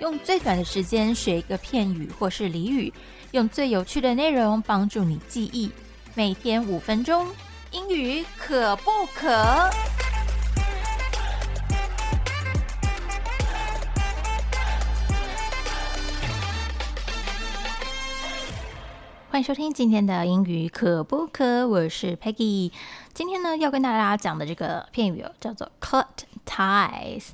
用最短的时间学一个片语或是俚语，用最有趣的内容帮助你记忆。每天五分钟，英语可不可？欢迎收听今天的英语可不可？我是 Peggy。今天呢，要跟大家讲的这个片语叫做 cut ties。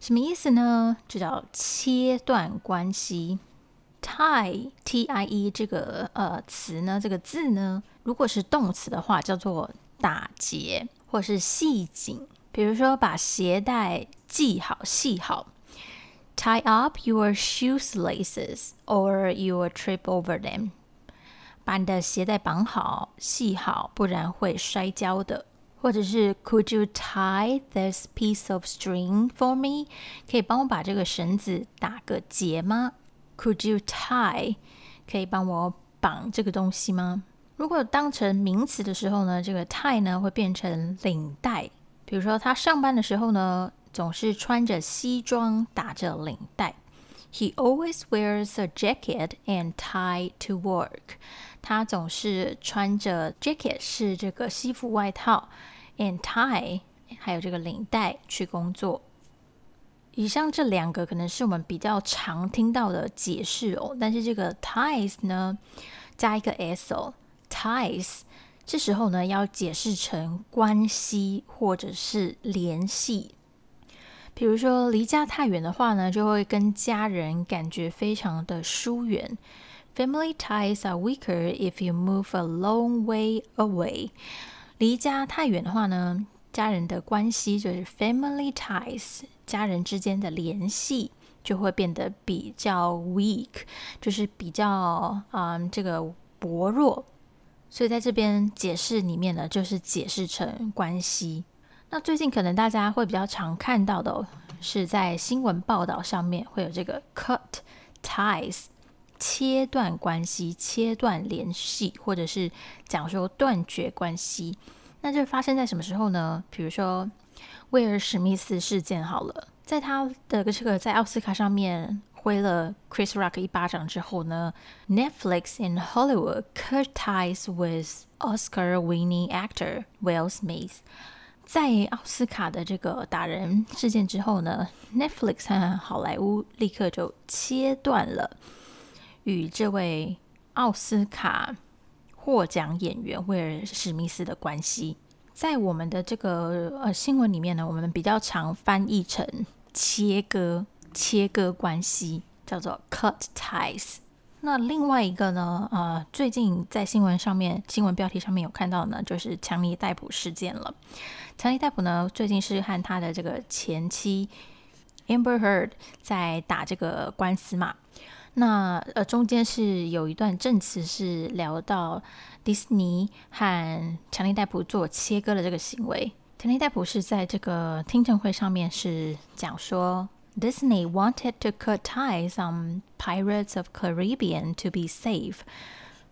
什么意思呢？就叫切断关系。tie t i e 这个呃词呢，这个字呢，如果是动词的话，叫做打结或是系紧。比如说，把鞋带系好、系好。Tie up your shoes laces, or you will trip over them。把你的鞋带绑好、系好，不然会摔跤的。或者是 Could you tie this piece of string for me？可以帮我把这个绳子打个结吗？Could you tie？可以帮我绑这个东西吗？如果当成名词的时候呢，这个 tie 呢会变成领带。比如说他上班的时候呢，总是穿着西装打着领带。He always wears a jacket and tie to work。他总是穿着 jacket 是这个西服外套。and tie，还有这个领带去工作。以上这两个可能是我们比较常听到的解释哦，但是这个 ties 呢，加一个 s 哦，ties，这时候呢要解释成关系或者是联系。比如说离家太远的话呢，就会跟家人感觉非常的疏远。Family ties are weaker if you move a long way away. 离家太远的话呢，家人的关系就是 family ties，家人之间的联系就会变得比较 weak，就是比较嗯这个薄弱。所以在这边解释里面呢，就是解释成关系。那最近可能大家会比较常看到的是在新闻报道上面会有这个 cut ties。切断关系、切断联系，或者是讲说断绝关系，那这发生在什么时候呢？比如说威尔史密斯事件好了，在他的这个在奥斯卡上面挥了 Chris Rock 一巴掌之后呢，Netflix in Hollywood cut ties with Oscar-winning actor Will Smith。在奥斯卡的这个打人事件之后呢，Netflix 和好莱坞立刻就切断了。与这位奥斯卡获奖演员威尔史密斯的关系，在我们的这个呃新闻里面呢，我们比较常翻译成切割、切割关系，叫做 cut ties。那另外一个呢，呃，最近在新闻上面、新闻标题上面有看到呢，就是强尼戴普事件了。强尼戴普呢，最近是和他的这个前妻 Amber Heard 在打这个官司嘛。那呃，中间是有一段证词是聊到迪士尼和强尼戴普做切割的这个行为。强尼戴普是在这个听证会上面是讲说，Disney wanted to cut ties on Pirates of Caribbean to be safe。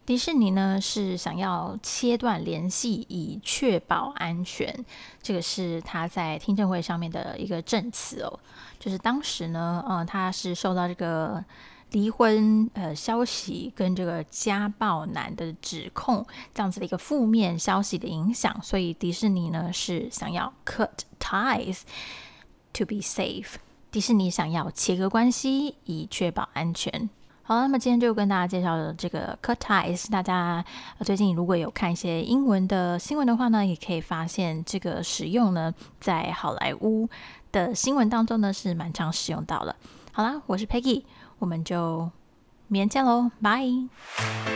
迪士尼呢是想要切断联系以确保安全。这个是他在听证会上面的一个证词哦，就是当时呢，呃，他是受到这个。离婚呃消息跟这个家暴男的指控这样子的一个负面消息的影响，所以迪士尼呢是想要 cut ties to be safe。迪士尼想要切割关系以确保安全。好，那么今天就跟大家介绍的这个 cut ties，大家最近如果有看一些英文的新闻的话呢，也可以发现这个使用呢在好莱坞的新闻当中呢是蛮常使用到了。好啦，我是 Peggy。我们就明天见喽，拜。